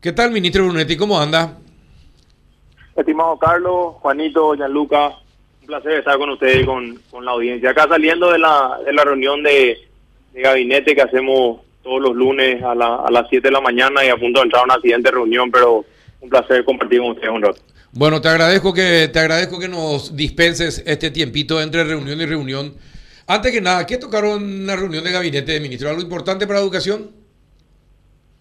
¿Qué tal, ministro Brunetti? ¿Cómo anda? Estimado Carlos, Juanito, Gianluca, un placer estar con ustedes y con, la audiencia. Acá saliendo de la, de la reunión de, gabinete que hacemos todos los lunes a, a las 7 de la mañana y a punto de entrar a una siguiente reunión, pero un placer compartir con ustedes un rato. Bueno, te agradezco que te agradezco que nos dispenses este tiempito entre reunión y reunión. Antes que nada, ¿qué tocaron en la reunión de gabinete de ministro? ¿Algo importante para la educación?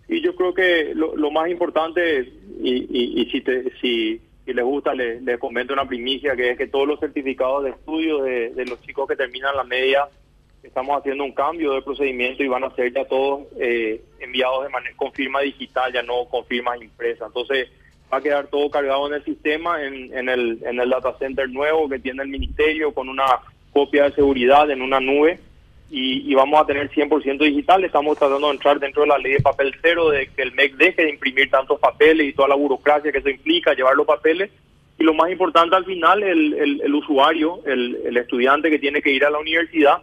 Y yo creo que lo, más importante, y, y, si, te, si, les gusta, les, comento una primicia, que es que todos los certificados de estudio de, los chicos que terminan la media, estamos haciendo un cambio de procedimiento y van a ser ya todos eh, enviados de manera, con firma digital, ya no con firmas impresas. Entonces, va a quedar todo cargado en el sistema, en, en, el, en el data center nuevo que tiene el ministerio, con una copia de seguridad en una nube. Y, vamos a tener 100% digital. Estamos tratando de entrar dentro de la ley de papel cero, de que el MEC deje de imprimir tantos papeles y toda la burocracia que eso implica, llevar los papeles. Y lo más importante al final, el, el, usuario, el, el, estudiante que tiene que ir a la universidad,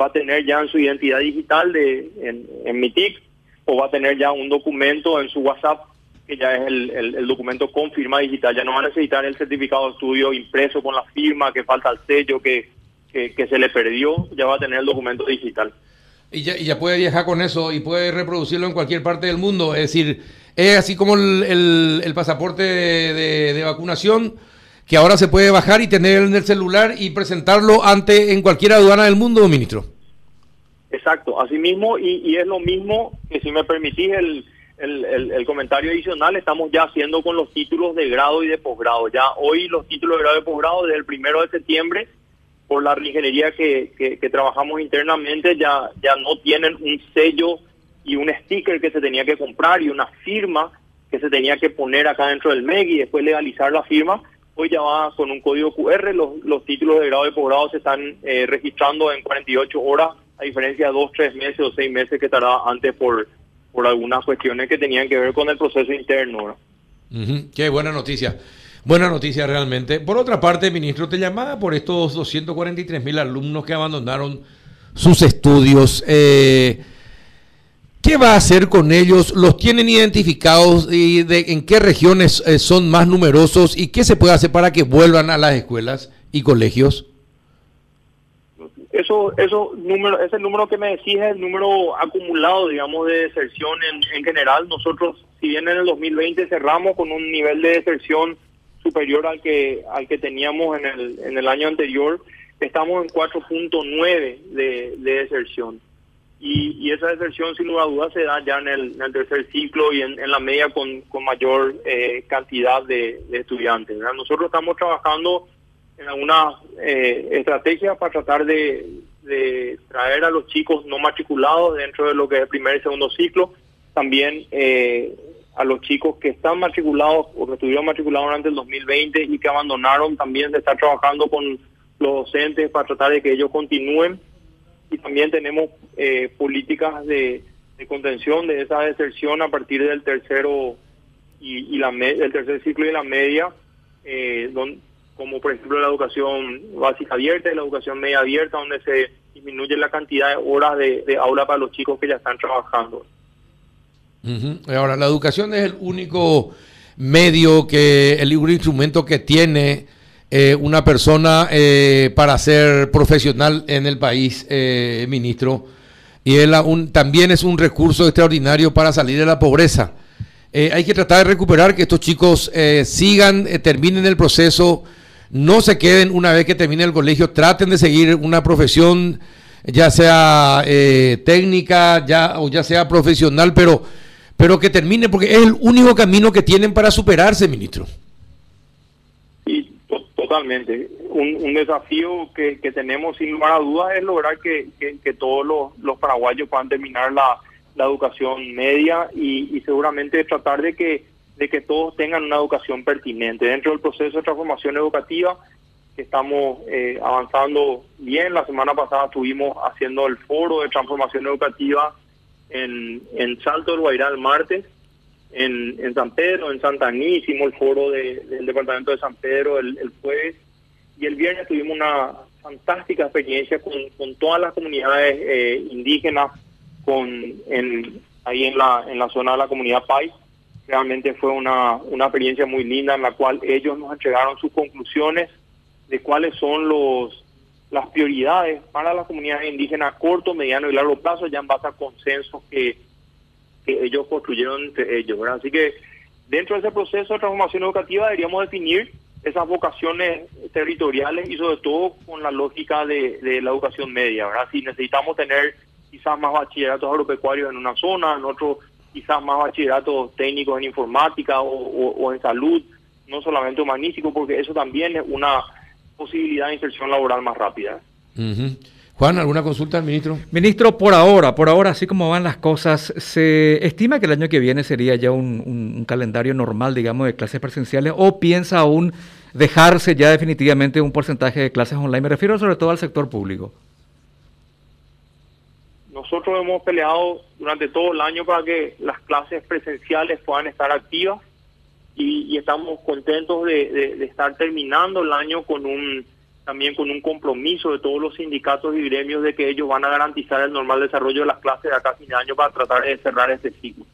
va a tener ya en su identidad digital de, en, en MITIC o va a tener ya un documento en su WhatsApp que ya es el, documento con firma digital, ya no va a necesitar el certificado de estudio impreso con la firma, que falta el sello, que, que, se le perdió, ya va a tener el documento digital. Y ya, y ya puede viajar con eso y puede reproducirlo en cualquier parte del mundo, es decir, es así como el, el, pasaporte de, de, vacunación que ahora se puede bajar y tener en el celular y presentarlo ante en cualquier aduana del mundo, ministro. Exacto, así mismo, y, y es lo mismo que si me permitís el, el, comentario adicional estamos ya haciendo con los títulos de grado y de posgrado. Ya hoy los títulos de grado y de posgrado desde el primero de septiembre, por la ingeniería que, trabajamos internamente, ya, ya no tienen un sello y un sticker que se tenía que comprar y una firma que se tenía que poner acá dentro del MEG y después legalizar la firma. Hoy ya va con un código QR, los, los títulos de grado y posgrado se están eh, registrando en 48 horas, a diferencia de dos, tres meses o seis meses que tardaba antes por por algunas cuestiones que tenían que ver con el proceso interno. Qué buena noticia. Buena noticia realmente. Por otra parte, ministro, te llamaba por estos 243 mil alumnos que abandonaron sus estudios. Eh, ¿Qué va a hacer con ellos? ¿Los tienen identificados y de en qué regiones eh, son más numerosos y qué se puede hacer para que vuelvan a las escuelas y colegios? Eso, eso número, ese número que me decís es el número acumulado, digamos, de deserción en, en general. Nosotros, si bien en el 2020 cerramos con un nivel de deserción superior al que al que teníamos en el, en el año anterior, estamos en 4.9 de, de deserción. Y, y, esa deserción, sin lugar a dudas, se da ya en el, tercer ciclo y en, en la media con, con mayor eh, cantidad de, estudiantes. Nosotros estamos trabajando en alguna eh, estrategia para tratar de, traer a los chicos no matriculados dentro de lo que es el primer y segundo ciclo, también eh, a los chicos que están matriculados o que estuvieron matriculados antes del 2020 y que abandonaron también de estar trabajando con los docentes para tratar de que ellos continúen y también tenemos eh, políticas de, contención de esa deserción a partir del tercero y, la el tercer ciclo y la media eh, donde como por ejemplo la educación básica abierta y la educación media abierta, donde se disminuye la cantidad de horas de, aula para los chicos que ya están trabajando. Ahora, la educación es el único medio que, el único instrumento que tiene eh, una persona eh, para ser profesional en el país, eh, ministro, y él también es un recurso extraordinario para salir de la pobreza. hay que tratar de recuperar que estos chicos sigan, terminen el proceso no se queden una vez que termine el colegio, traten de seguir una profesión, ya sea eh, técnica ya, o ya sea profesional, pero, pero que termine, porque es el único camino que tienen para superarse, ministro. Y totalmente. Un, desafío que, tenemos sin lugar a dudas es lograr que, todos los, paraguayos puedan terminar la, educación media y seguramente tratar de que de que todos tengan una educación pertinente. Dentro del proceso de transformación educativa, estamos eh, avanzando bien. La semana pasada estuvimos haciendo el foro de transformación educativa en, Salto del Guairá el martes, en, San Pedro, en Santa Aní, hicimos el foro del departamento de San Pedro el, el, jueves y el viernes tuvimos una fantástica experiencia con, todas las comunidades eh, indígenas con en, ahí en la, en la zona de la comunidad Pais Realmente fue una, una experiencia muy linda en la cual ellos nos entregaron sus conclusiones de cuáles son los las prioridades para las comunidades indígenas a corto, mediano y largo plazo, ya en base a consensos que, ellos construyeron entre ellos. Así que dentro de ese proceso de transformación educativa deberíamos definir esas vocaciones territoriales y sobre todo con la lógica de, de la educación media. ¿verdad? Si necesitamos tener quizás más bachilleratos agropecuarios en una zona, en otro quizás más bachilleratos técnicos en informática o, en salud, no solamente humanístico, porque eso también es una posibilidad de inserción laboral más rápida. Juan, ¿alguna consulta al ministro? Ministro, por ahora, por ahora, así como van las cosas, ¿se estima que el año que viene sería ya un, calendario normal, digamos, de clases presenciales o piensa aún dejarse ya definitivamente un porcentaje de clases online? Me refiero sobre todo al sector público. Nosotros hemos peleado durante todo el año para que las clases presenciales puedan estar activas y, estamos contentos de, estar terminando el año con un también con un compromiso de todos los sindicatos y gremios de que ellos van a garantizar el normal desarrollo de las clases de acá a fin de año para tratar de cerrar este ciclo.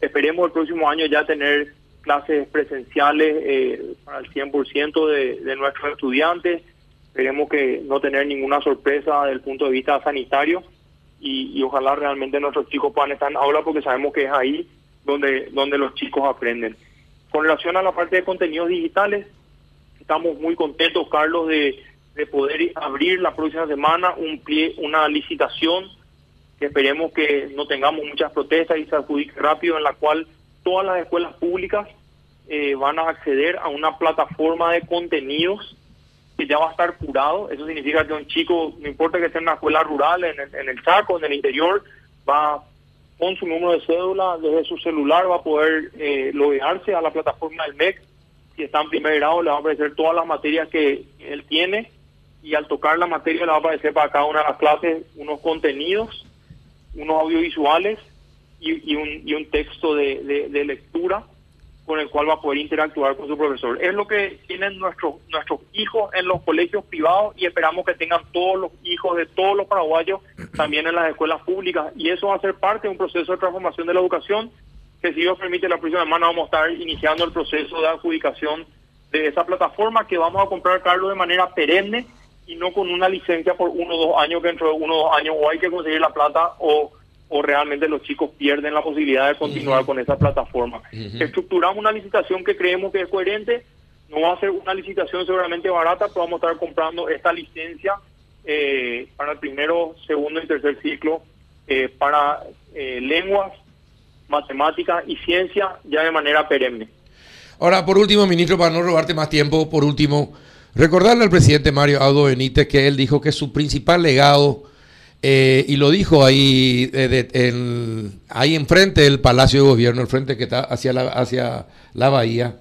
Esperemos el próximo año ya tener clases presenciales eh, para el 100% de, de nuestros estudiantes. Esperemos que no tener ninguna sorpresa desde el punto de vista sanitario y, ojalá realmente nuestros chicos puedan estar en aula porque sabemos que es ahí donde, donde los chicos aprenden. Con relación a la parte de contenidos digitales, estamos muy contentos, Carlos, de, de poder abrir la próxima semana un pie, una licitación que esperemos que no tengamos muchas protestas y se adjudique rápido, en la cual todas las escuelas públicas eh, van a acceder a una plataforma de contenidos que ya va a estar curado. Eso significa que un chico, no importa que esté en una escuela rural, en el, en el Chaco, en el interior, va con su número de cédula, desde su celular va a poder eh, loguearse a la plataforma del MEC. Si está en primer grado, le va a aparecer todas las materias que él tiene y al tocar la materia le va a aparecer para cada una de las clases unos contenidos, unos audiovisuales y, un, y un texto de, de lectura con el cual va a poder interactuar con su profesor. Es lo que tienen nuestros nuestros hijos en los colegios privados y esperamos que tengan todos los hijos de todos los paraguayos también en las escuelas públicas y eso va a ser parte de un proceso de transformación de la educación que si Dios permite la próxima semana vamos a estar iniciando el proceso de adjudicación de esa plataforma que vamos a comprar, Carlos, de manera perenne y no con una licencia por uno o dos años que dentro de uno o dos años o hay que conseguir la plata o o realmente los chicos pierden la posibilidad de continuar con esa plataforma. Estructuramos una licitación que creemos que es coherente, no va a ser una licitación seguramente barata, pero vamos a estar comprando esta licencia eh, para el primero, segundo y tercer ciclo eh, para eh, lenguas, matemáticas y ciencia ya de manera perenne. Ahora, por último, ministro, para no robarte más tiempo, por último, recordarle al presidente Mario Audo Benítez que él dijo que su principal legado eh, y lo dijo ahí, eh, ahí enfrente del Palacio de Gobierno, el frente que está hacia la, hacia la bahía.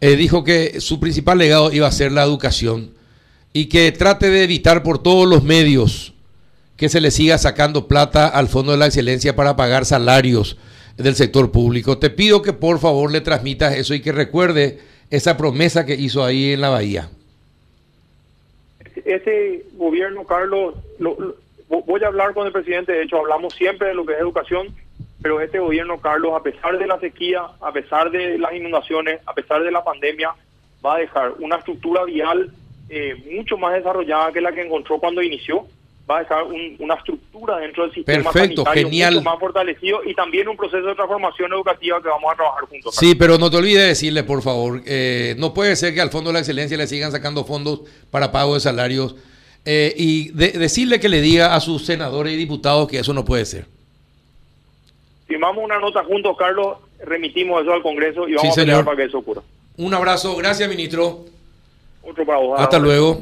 Eh, dijo que su principal legado iba a ser la educación y que trate de evitar por todos los medios que se le siga sacando plata al Fondo de la Excelencia para pagar salarios del sector público. Te pido que por favor le transmitas eso y que recuerde esa promesa que hizo ahí en la bahía. Ese gobierno, Carlos, lo, voy a hablar con el presidente, de hecho hablamos siempre de lo que es educación, pero este gobierno, Carlos, a pesar de la sequía, a pesar de las inundaciones, a pesar de la pandemia, va a dejar una estructura vial eh, mucho más desarrollada que la que encontró cuando inició, va a dejar una estructura dentro del sistema Perfecto, sanitario genial. mucho más fortalecido y también un proceso de transformación educativa que vamos a trabajar juntos. Sí, pero no te olvides decirle, por favor, eh, no puede ser que al Fondo de la Excelencia le sigan sacando fondos para pago de salarios eh, y decirle que le diga a sus senadores y diputados que eso no puede ser. Firmamos una nota juntos, Carlos, remitimos eso al Congreso y vamos a pelear para que eso ocurra. Un abrazo, gracias, ministro. Otro para vos. Hasta luego.